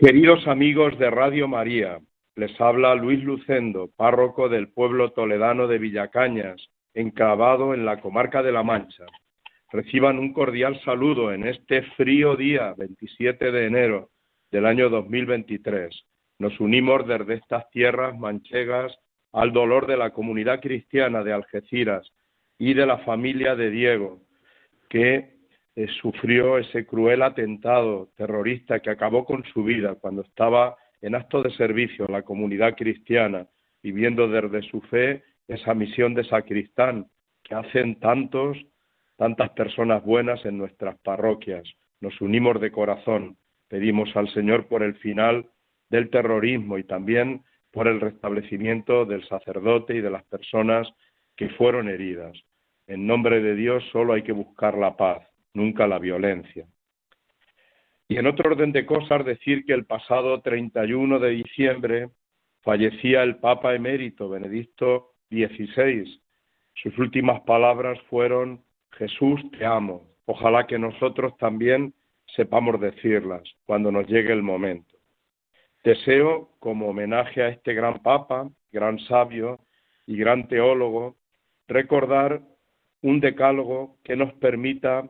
Queridos amigos de Radio María, les habla Luis Lucendo, párroco del pueblo toledano de Villacañas, enclavado en la comarca de La Mancha. Reciban un cordial saludo en este frío día 27 de enero del año 2023. Nos unimos desde estas tierras manchegas al dolor de la comunidad cristiana de Algeciras y de la familia de Diego, que eh, sufrió ese cruel atentado terrorista que acabó con su vida cuando estaba en acto de servicio en la comunidad cristiana, viviendo desde su fe esa misión de sacristán que hacen tantos, tantas personas buenas en nuestras parroquias. Nos unimos de corazón, pedimos al Señor por el final del terrorismo y también por el restablecimiento del sacerdote y de las personas que fueron heridas. En nombre de Dios solo hay que buscar la paz nunca la violencia. Y en otro orden de cosas, decir que el pasado 31 de diciembre fallecía el Papa emérito Benedicto XVI. Sus últimas palabras fueron, Jesús, te amo. Ojalá que nosotros también sepamos decirlas cuando nos llegue el momento. Deseo, como homenaje a este gran Papa, gran sabio y gran teólogo, recordar un decálogo que nos permita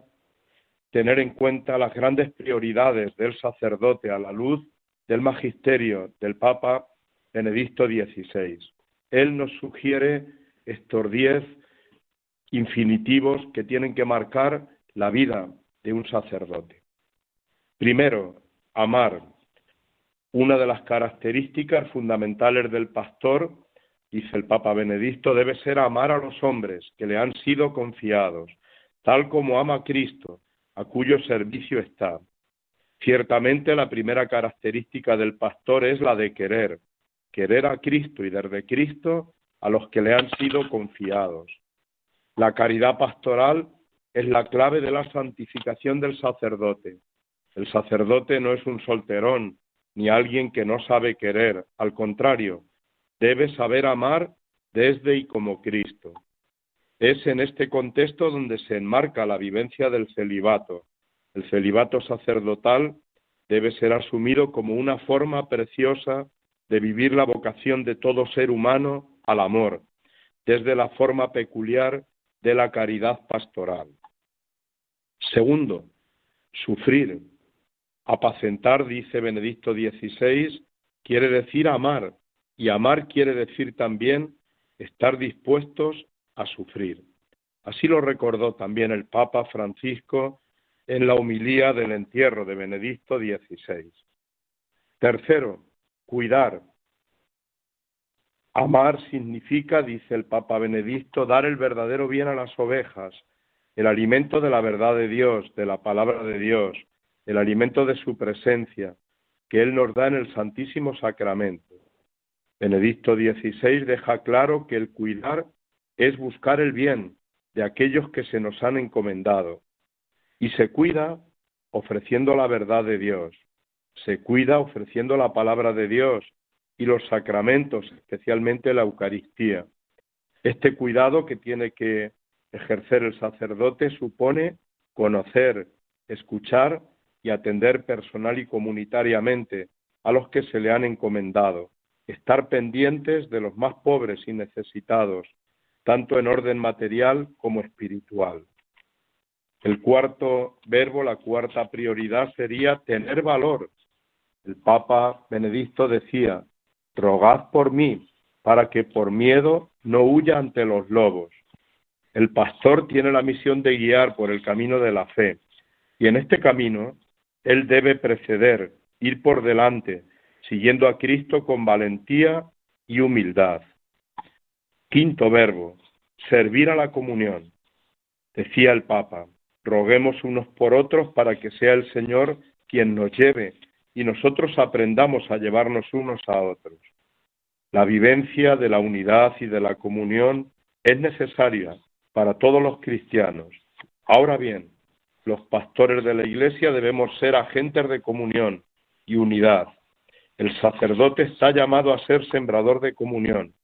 tener en cuenta las grandes prioridades del sacerdote a la luz del magisterio del Papa Benedicto XVI. Él nos sugiere estos diez infinitivos que tienen que marcar la vida de un sacerdote. Primero, amar. Una de las características fundamentales del pastor, dice el Papa Benedicto, debe ser amar a los hombres que le han sido confiados, tal como ama Cristo, a cuyo servicio está. Ciertamente la primera característica del pastor es la de querer, querer a Cristo y desde Cristo a los que le han sido confiados. La caridad pastoral es la clave de la santificación del sacerdote. El sacerdote no es un solterón ni alguien que no sabe querer, al contrario, debe saber amar desde y como Cristo. Es en este contexto donde se enmarca la vivencia del celibato. El celibato sacerdotal debe ser asumido como una forma preciosa de vivir la vocación de todo ser humano al amor, desde la forma peculiar de la caridad pastoral. Segundo, sufrir. Apacentar, dice Benedicto XVI, quiere decir amar, y amar quiere decir también estar dispuestos a sufrir. Así lo recordó también el Papa Francisco en la humilía del entierro de Benedicto XVI. Tercero, cuidar. Amar significa, dice el Papa Benedicto, dar el verdadero bien a las ovejas, el alimento de la verdad de Dios, de la palabra de Dios, el alimento de su presencia, que Él nos da en el Santísimo Sacramento. Benedicto XVI deja claro que el cuidar es buscar el bien de aquellos que se nos han encomendado. Y se cuida ofreciendo la verdad de Dios, se cuida ofreciendo la palabra de Dios y los sacramentos, especialmente la Eucaristía. Este cuidado que tiene que ejercer el sacerdote supone conocer, escuchar y atender personal y comunitariamente a los que se le han encomendado, estar pendientes de los más pobres y necesitados, tanto en orden material como espiritual. El cuarto verbo, la cuarta prioridad sería tener valor. El Papa Benedicto decía, rogad por mí, para que por miedo no huya ante los lobos. El pastor tiene la misión de guiar por el camino de la fe y en este camino él debe preceder, ir por delante, siguiendo a Cristo con valentía y humildad. Quinto verbo, servir a la comunión. Decía el Papa, roguemos unos por otros para que sea el Señor quien nos lleve y nosotros aprendamos a llevarnos unos a otros. La vivencia de la unidad y de la comunión es necesaria para todos los cristianos. Ahora bien, los pastores de la Iglesia debemos ser agentes de comunión y unidad. El sacerdote está llamado a ser sembrador de comunión.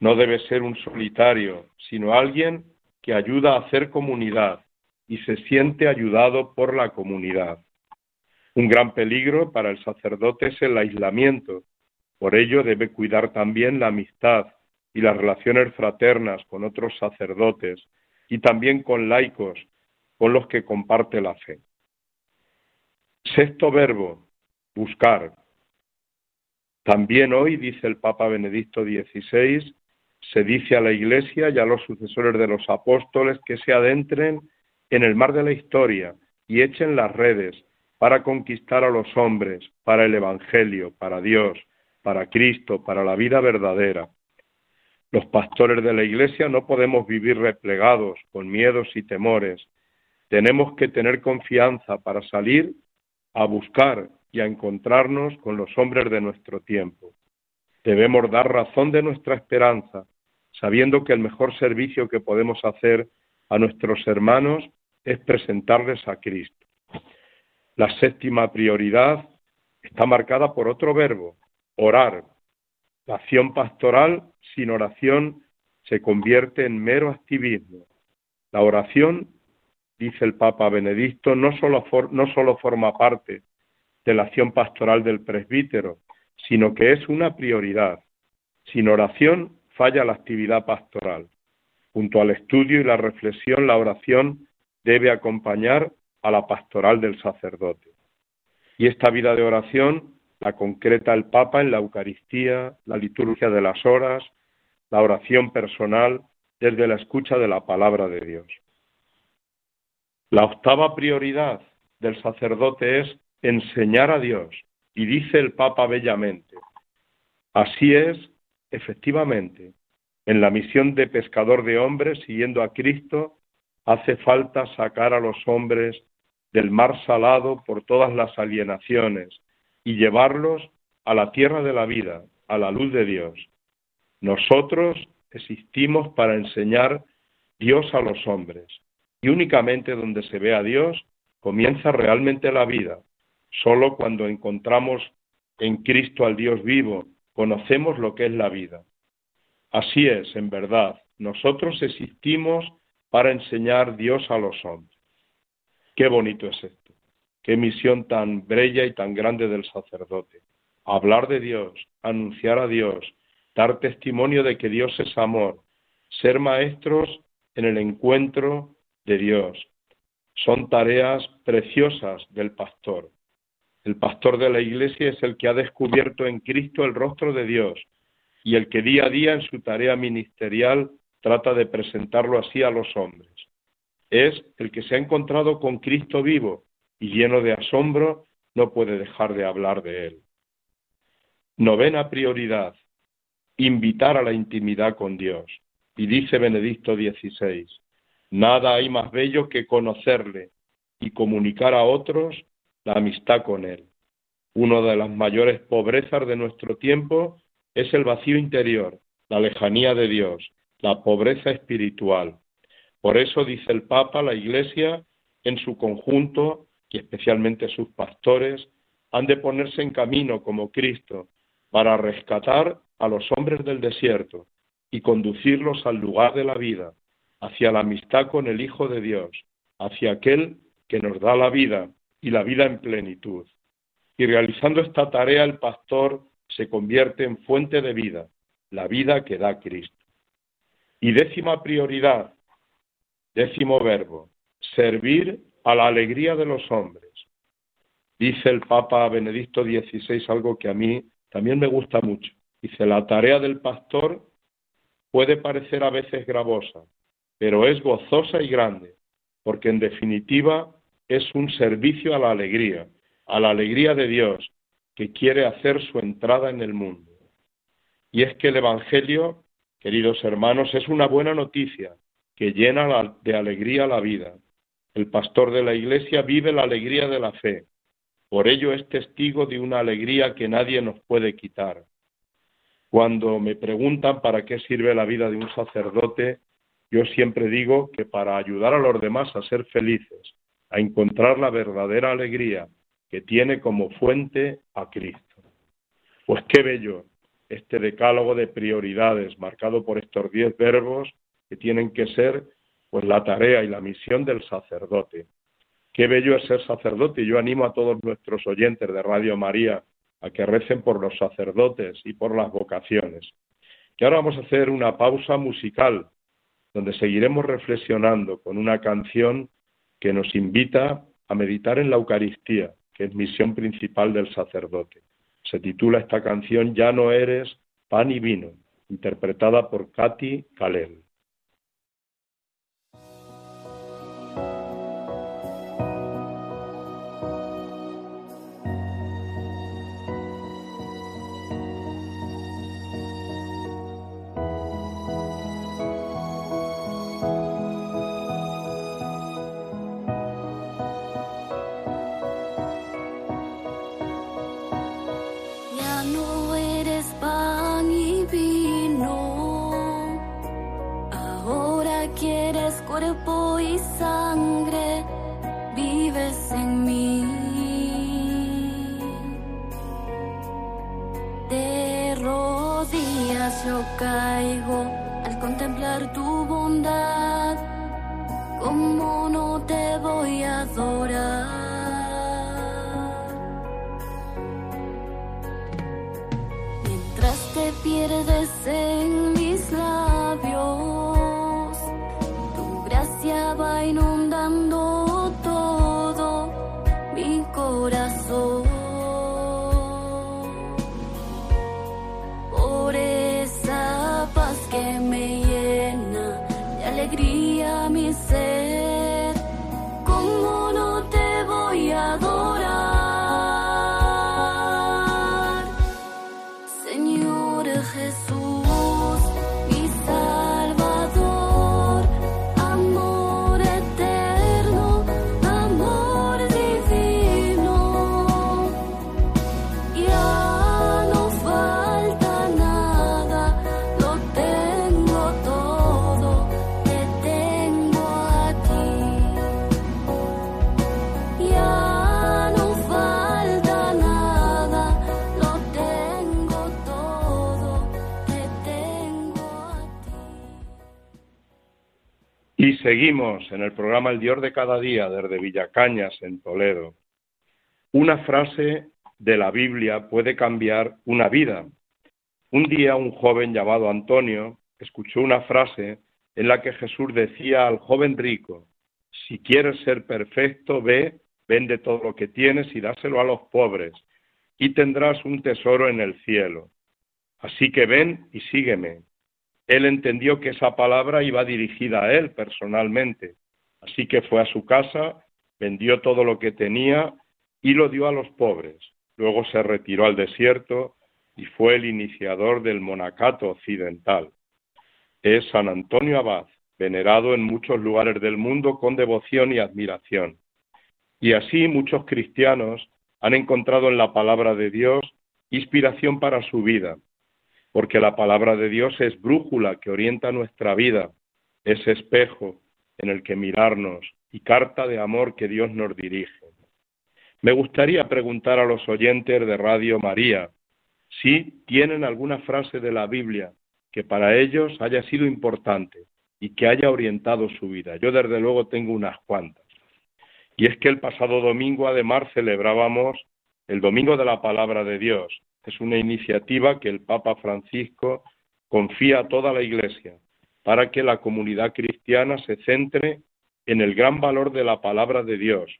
No debe ser un solitario, sino alguien que ayuda a hacer comunidad y se siente ayudado por la comunidad. Un gran peligro para el sacerdote es el aislamiento. Por ello debe cuidar también la amistad y las relaciones fraternas con otros sacerdotes y también con laicos con los que comparte la fe. Sexto verbo, buscar. También hoy, dice el Papa Benedicto XVI, se dice a la Iglesia y a los sucesores de los apóstoles que se adentren en el mar de la historia y echen las redes para conquistar a los hombres, para el Evangelio, para Dios, para Cristo, para la vida verdadera. Los pastores de la Iglesia no podemos vivir replegados, con miedos y temores. Tenemos que tener confianza para salir a buscar y a encontrarnos con los hombres de nuestro tiempo. Debemos dar razón de nuestra esperanza, sabiendo que el mejor servicio que podemos hacer a nuestros hermanos es presentarles a Cristo. La séptima prioridad está marcada por otro verbo, orar. La acción pastoral sin oración se convierte en mero activismo. La oración, dice el Papa Benedicto, no solo, no solo forma parte de la acción pastoral del presbítero, sino que es una prioridad. Sin oración falla la actividad pastoral. Junto al estudio y la reflexión, la oración debe acompañar a la pastoral del sacerdote. Y esta vida de oración la concreta el Papa en la Eucaristía, la liturgia de las horas, la oración personal desde la escucha de la palabra de Dios. La octava prioridad del sacerdote es enseñar a Dios. Y dice el Papa bellamente, así es, efectivamente, en la misión de pescador de hombres, siguiendo a Cristo, hace falta sacar a los hombres del mar salado por todas las alienaciones y llevarlos a la tierra de la vida, a la luz de Dios. Nosotros existimos para enseñar Dios a los hombres y únicamente donde se ve a Dios comienza realmente la vida. Solo cuando encontramos en Cristo al Dios vivo conocemos lo que es la vida. Así es, en verdad, nosotros existimos para enseñar Dios a los hombres. Qué bonito es esto, qué misión tan bella y tan grande del sacerdote. Hablar de Dios, anunciar a Dios, dar testimonio de que Dios es amor, ser maestros en el encuentro de Dios. Son tareas preciosas del pastor. El pastor de la iglesia es el que ha descubierto en Cristo el rostro de Dios y el que día a día en su tarea ministerial trata de presentarlo así a los hombres. Es el que se ha encontrado con Cristo vivo y lleno de asombro no puede dejar de hablar de él. Novena prioridad, invitar a la intimidad con Dios. Y dice Benedicto XVI, nada hay más bello que conocerle y comunicar a otros la amistad con Él. Una de las mayores pobrezas de nuestro tiempo es el vacío interior, la lejanía de Dios, la pobreza espiritual. Por eso dice el Papa, la Iglesia en su conjunto y especialmente sus pastores han de ponerse en camino como Cristo para rescatar a los hombres del desierto y conducirlos al lugar de la vida, hacia la amistad con el Hijo de Dios, hacia aquel que nos da la vida y la vida en plenitud. Y realizando esta tarea el pastor se convierte en fuente de vida, la vida que da Cristo. Y décima prioridad, décimo verbo, servir a la alegría de los hombres. Dice el Papa Benedicto XVI algo que a mí también me gusta mucho. Dice, la tarea del pastor puede parecer a veces gravosa, pero es gozosa y grande, porque en definitiva es un servicio a la alegría, a la alegría de Dios, que quiere hacer su entrada en el mundo. Y es que el Evangelio, queridos hermanos, es una buena noticia que llena de alegría la vida. El pastor de la Iglesia vive la alegría de la fe. Por ello es testigo de una alegría que nadie nos puede quitar. Cuando me preguntan para qué sirve la vida de un sacerdote, yo siempre digo que para ayudar a los demás a ser felices, a encontrar la verdadera alegría que tiene como fuente a Cristo. Pues qué bello este decálogo de prioridades marcado por estos diez verbos que tienen que ser pues la tarea y la misión del sacerdote. Qué bello es ser sacerdote y yo animo a todos nuestros oyentes de Radio María a que recen por los sacerdotes y por las vocaciones. Y ahora vamos a hacer una pausa musical donde seguiremos reflexionando con una canción que nos invita a meditar en la Eucaristía, que es misión principal del sacerdote. Se titula esta canción Ya no eres pan y vino, interpretada por Katy Kalel. cuerpo y sangre vives en mí. De rodillas yo caigo al contemplar tu bondad. ¿Cómo no te voy a adorar? alegría, mi ser. Seguimos en el programa El Dios de cada día desde Villacañas, en Toledo. Una frase de la Biblia puede cambiar una vida. Un día un joven llamado Antonio escuchó una frase en la que Jesús decía al joven rico, si quieres ser perfecto, ve, vende todo lo que tienes y dáselo a los pobres, y tendrás un tesoro en el cielo. Así que ven y sígueme él entendió que esa palabra iba dirigida a él personalmente. Así que fue a su casa, vendió todo lo que tenía y lo dio a los pobres. Luego se retiró al desierto y fue el iniciador del monacato occidental. Es San Antonio Abad, venerado en muchos lugares del mundo con devoción y admiración. Y así muchos cristianos han encontrado en la palabra de Dios inspiración para su vida porque la palabra de Dios es brújula que orienta nuestra vida, es espejo en el que mirarnos y carta de amor que Dios nos dirige. Me gustaría preguntar a los oyentes de Radio María si tienen alguna frase de la Biblia que para ellos haya sido importante y que haya orientado su vida. Yo desde luego tengo unas cuantas. Y es que el pasado domingo además celebrábamos el Domingo de la Palabra de Dios es una iniciativa que el Papa Francisco confía a toda la Iglesia para que la comunidad cristiana se centre en el gran valor de la palabra de Dios.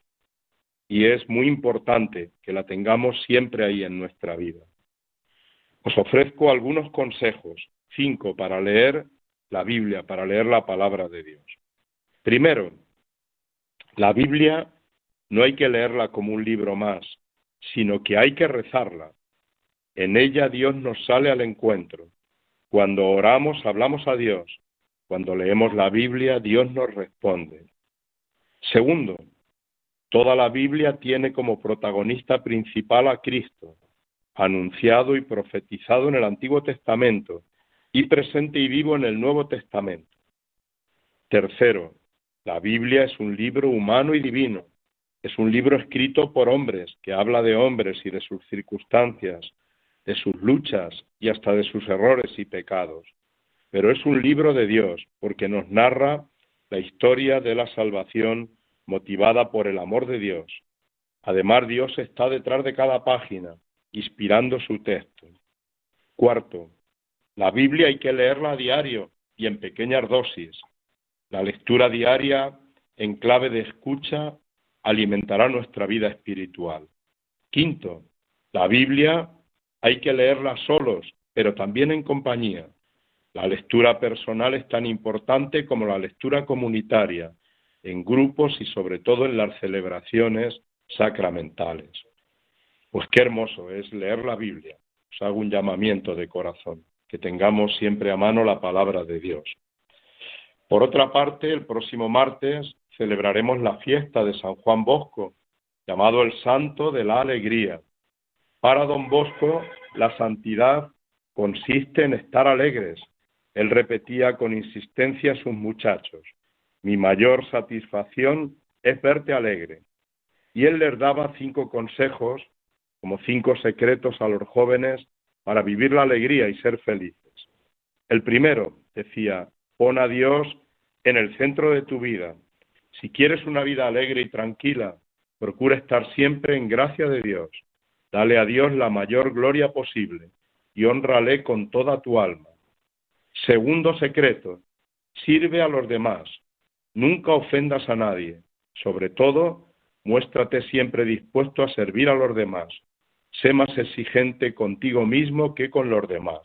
Y es muy importante que la tengamos siempre ahí en nuestra vida. Os ofrezco algunos consejos, cinco para leer la Biblia, para leer la palabra de Dios. Primero, la Biblia no hay que leerla como un libro más, sino que hay que rezarla. En ella Dios nos sale al encuentro. Cuando oramos, hablamos a Dios. Cuando leemos la Biblia, Dios nos responde. Segundo, toda la Biblia tiene como protagonista principal a Cristo, anunciado y profetizado en el Antiguo Testamento y presente y vivo en el Nuevo Testamento. Tercero, la Biblia es un libro humano y divino. Es un libro escrito por hombres, que habla de hombres y de sus circunstancias, de sus luchas y hasta de sus errores y pecados. Pero es un libro de Dios, porque nos narra la historia de la salvación motivada por el amor de Dios. Además, Dios está detrás de cada página, inspirando su texto. Cuarto, la Biblia hay que leerla a diario y en pequeñas dosis. La lectura diaria en clave de escucha alimentará nuestra vida espiritual. Quinto, la Biblia hay que leerla solos, pero también en compañía. La lectura personal es tan importante como la lectura comunitaria, en grupos y sobre todo en las celebraciones sacramentales. Pues qué hermoso es leer la Biblia. Os hago un llamamiento de corazón que tengamos siempre a mano la palabra de Dios. Por otra parte, el próximo martes celebraremos la fiesta de San Juan Bosco, llamado el Santo de la Alegría. Para don Bosco, la santidad consiste en estar alegres. Él repetía con insistencia a sus muchachos, mi mayor satisfacción es verte alegre. Y él les daba cinco consejos, como cinco secretos a los jóvenes para vivir la alegría y ser felices. El primero, decía, pon a Dios en el centro de tu vida. Si quieres una vida alegre y tranquila, procura estar siempre en gracia de Dios. Dale a Dios la mayor gloria posible y honrale con toda tu alma. Segundo secreto, sirve a los demás. Nunca ofendas a nadie. Sobre todo, muéstrate siempre dispuesto a servir a los demás sé más exigente contigo mismo que con los demás.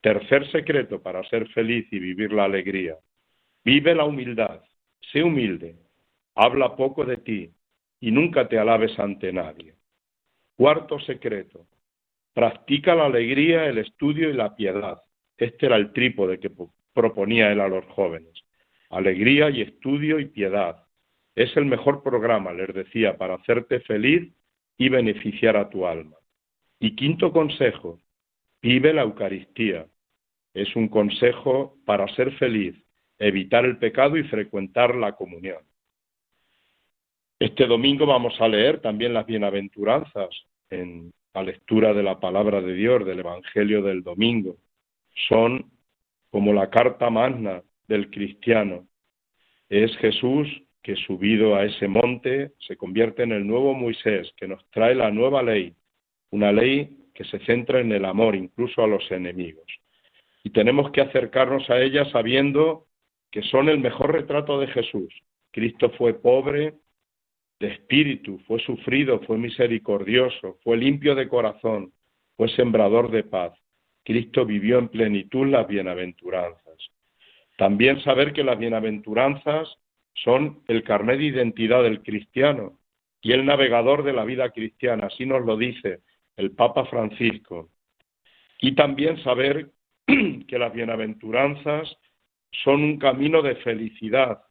Tercer secreto para ser feliz y vivir la alegría. Vive la humildad, sé humilde, habla poco de ti y nunca te alabes ante nadie. Cuarto secreto, practica la alegría, el estudio y la piedad. Este era el trípode que proponía él a los jóvenes. Alegría y estudio y piedad. Es el mejor programa, les decía, para hacerte feliz y beneficiar a tu alma. Y quinto consejo, vive la Eucaristía. Es un consejo para ser feliz, evitar el pecado y frecuentar la comunión. Este domingo vamos a leer también las bienaventuranzas en la lectura de la palabra de Dios, del Evangelio del domingo. Son como la carta magna del cristiano. Es Jesús que subido a ese monte se convierte en el nuevo Moisés, que nos trae la nueva ley, una ley que se centra en el amor incluso a los enemigos. Y tenemos que acercarnos a ella sabiendo que son el mejor retrato de Jesús. Cristo fue pobre de espíritu, fue sufrido, fue misericordioso, fue limpio de corazón, fue sembrador de paz. Cristo vivió en plenitud las bienaventuranzas. También saber que las bienaventuranzas son el carnet de identidad del cristiano y el navegador de la vida cristiana, así nos lo dice el Papa Francisco. Y también saber que las bienaventuranzas son un camino de felicidad.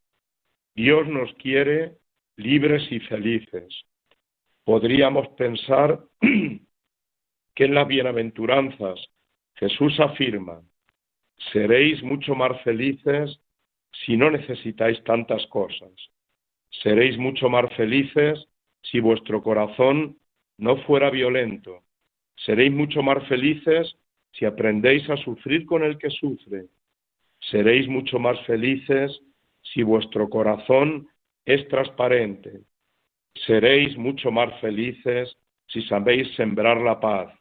Dios nos quiere libres y felices. Podríamos pensar que en las bienaventuranzas Jesús afirma, seréis mucho más felices si no necesitáis tantas cosas. Seréis mucho más felices si vuestro corazón no fuera violento. Seréis mucho más felices si aprendéis a sufrir con el que sufre. Seréis mucho más felices si vuestro corazón es transparente. Seréis mucho más felices si sabéis sembrar la paz.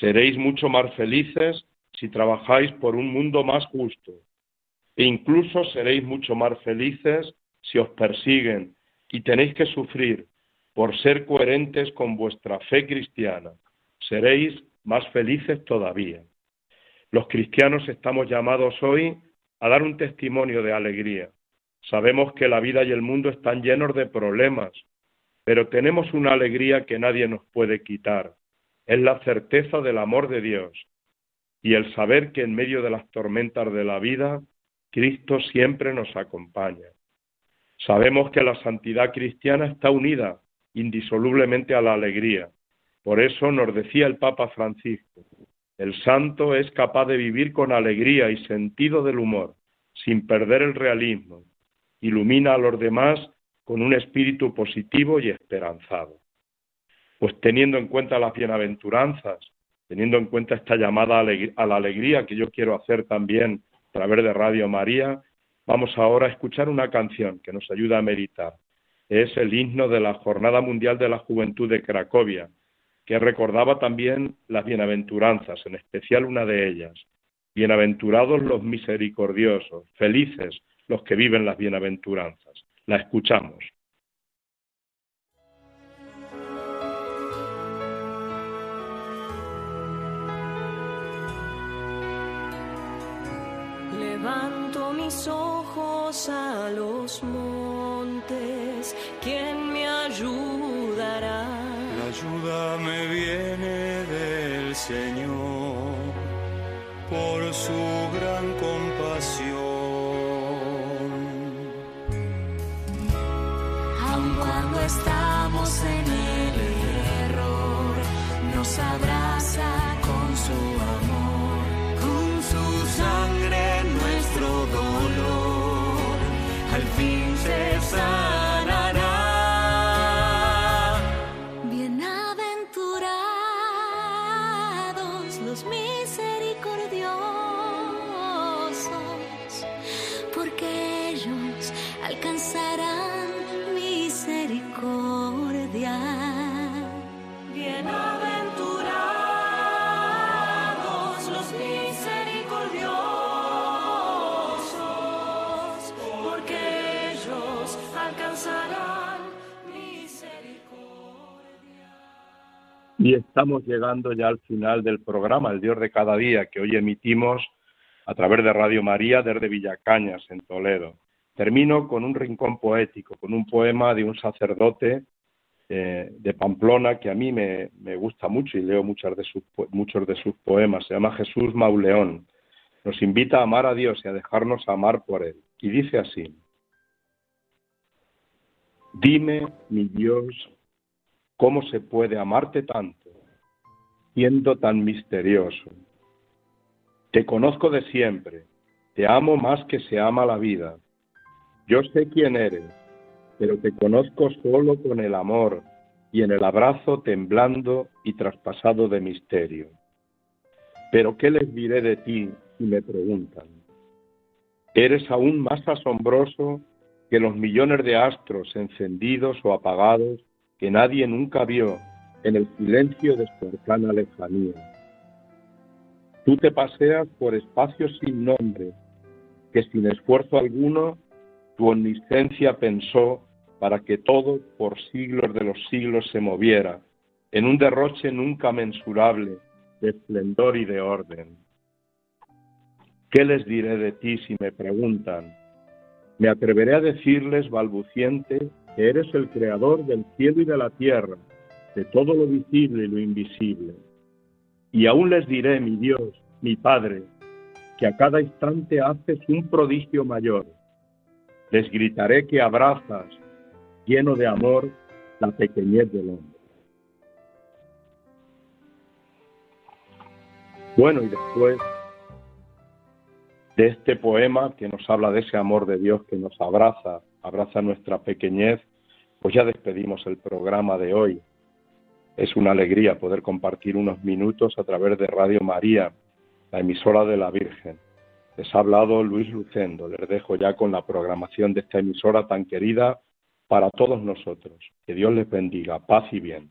Seréis mucho más felices si trabajáis por un mundo más justo e incluso seréis mucho más felices si os persiguen y tenéis que sufrir por ser coherentes con vuestra fe cristiana. Seréis más felices todavía. Los cristianos estamos llamados hoy a dar un testimonio de alegría. Sabemos que la vida y el mundo están llenos de problemas, pero tenemos una alegría que nadie nos puede quitar. Es la certeza del amor de Dios y el saber que en medio de las tormentas de la vida, Cristo siempre nos acompaña. Sabemos que la santidad cristiana está unida indisolublemente a la alegría. Por eso nos decía el Papa Francisco, el santo es capaz de vivir con alegría y sentido del humor, sin perder el realismo. Ilumina a los demás con un espíritu positivo y esperanzado. Pues teniendo en cuenta las bienaventuranzas, teniendo en cuenta esta llamada a la alegría que yo quiero hacer también a través de Radio María, vamos ahora a escuchar una canción que nos ayuda a meditar. Es el himno de la Jornada Mundial de la Juventud de Cracovia, que recordaba también las bienaventuranzas, en especial una de ellas. Bienaventurados los misericordiosos, felices los que viven las bienaventuranzas. La escuchamos. Levanto mis ojos a los montes, ¿quién me ayudará? ayuda me viene del Señor por su gran estamos en el Y estamos llegando ya al final del programa, el Dios de cada día, que hoy emitimos a través de Radio María desde Villacañas, en Toledo. Termino con un rincón poético, con un poema de un sacerdote eh, de Pamplona que a mí me, gusta mucho y leo muchas de sus, muchos de sus poemas. Se llama Jesús Mauleón. Nos invita a amar a Dios y a dejarnos amar por Él. Y dice así, Dime, mi Dios, ¿Cómo se puede amarte tanto, siendo tan misterioso? Te conozco de siempre, te amo más que se ama la vida. Yo sé quién eres, pero te conozco solo con el amor y en el abrazo temblando y traspasado de misterio. Pero ¿qué les diré de ti si me preguntan? Eres aún más asombroso que los millones de astros encendidos o apagados que nadie nunca vio en el silencio de su cercana lejanía. Tú te paseas por espacios sin nombre, que sin esfuerzo alguno tu omnisciencia pensó para que todo por siglos de los siglos se moviera, en un derroche nunca mensurable de esplendor y de orden. ¿Qué les diré de ti si me preguntan? Me atreveré a decirles balbuciente eres el creador del cielo y de la tierra, de todo lo visible y lo invisible. Y aún les diré, mi Dios, mi Padre, que a cada instante haces un prodigio mayor. Les gritaré que abrazas, lleno de amor, la pequeñez del hombre. Bueno, y después de este poema que nos habla de ese amor de Dios que nos abraza abraza nuestra pequeñez, pues ya despedimos el programa de hoy. Es una alegría poder compartir unos minutos a través de Radio María, la emisora de la Virgen. Les ha hablado Luis Lucendo. Les dejo ya con la programación de esta emisora tan querida para todos nosotros. Que Dios les bendiga. Paz y bien.